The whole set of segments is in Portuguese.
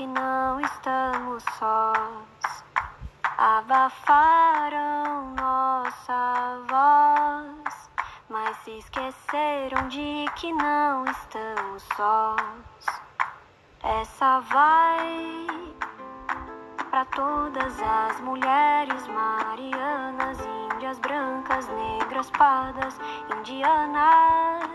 que não estamos sós. Abafaram nossa voz, mas se esqueceram de que não estamos sós. Essa vai para todas as mulheres marianas, índias brancas, negras, pardas, indianas.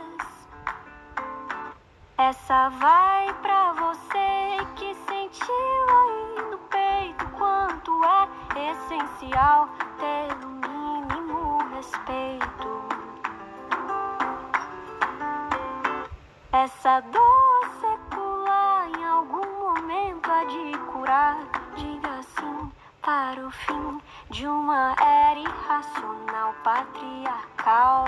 Essa vai pra você que sentiu aí no peito quanto é essencial ter o mínimo respeito. Essa dor secular em algum momento há de curar. Diga sim para o fim de uma era irracional patriarcal.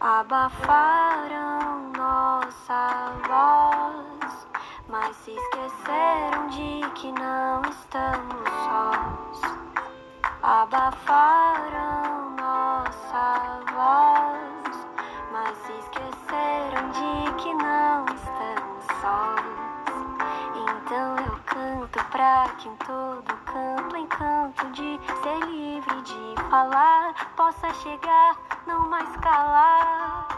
Abafaram nossa voz, mas se esqueceram de que não estamos sós. Abafaram nossa voz, mas se esqueceram de que não estamos sós. Então eu canto pra que em todo canto, encanto de ser livre de falar, possa chegar, não mais calar.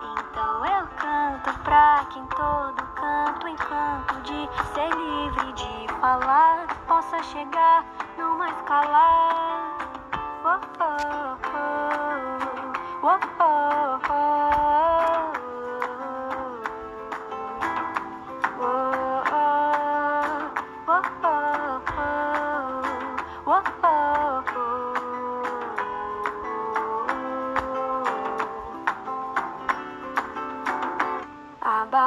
Então eu canto pra que em todo canto, encanto de ser livre de falar, possa chegar, não mais calar. Oh, oh, oh, oh, oh,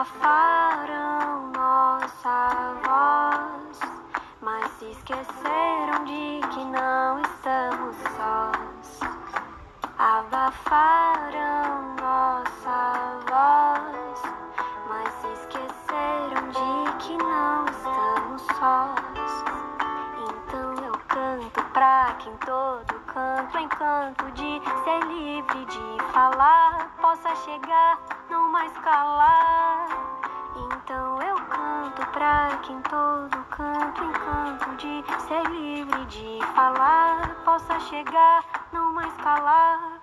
Abafaram nossa voz, mas se esqueceram de que não estamos sós. Abafaram nossa voz, mas se esqueceram de que não estamos sós. Então eu canto pra que em todo canto, encanto de ser livre de falar, possa chegar, não mais calar. Então eu canto pra que em todo canto, encanto de ser livre de falar, possa chegar, não mais calar.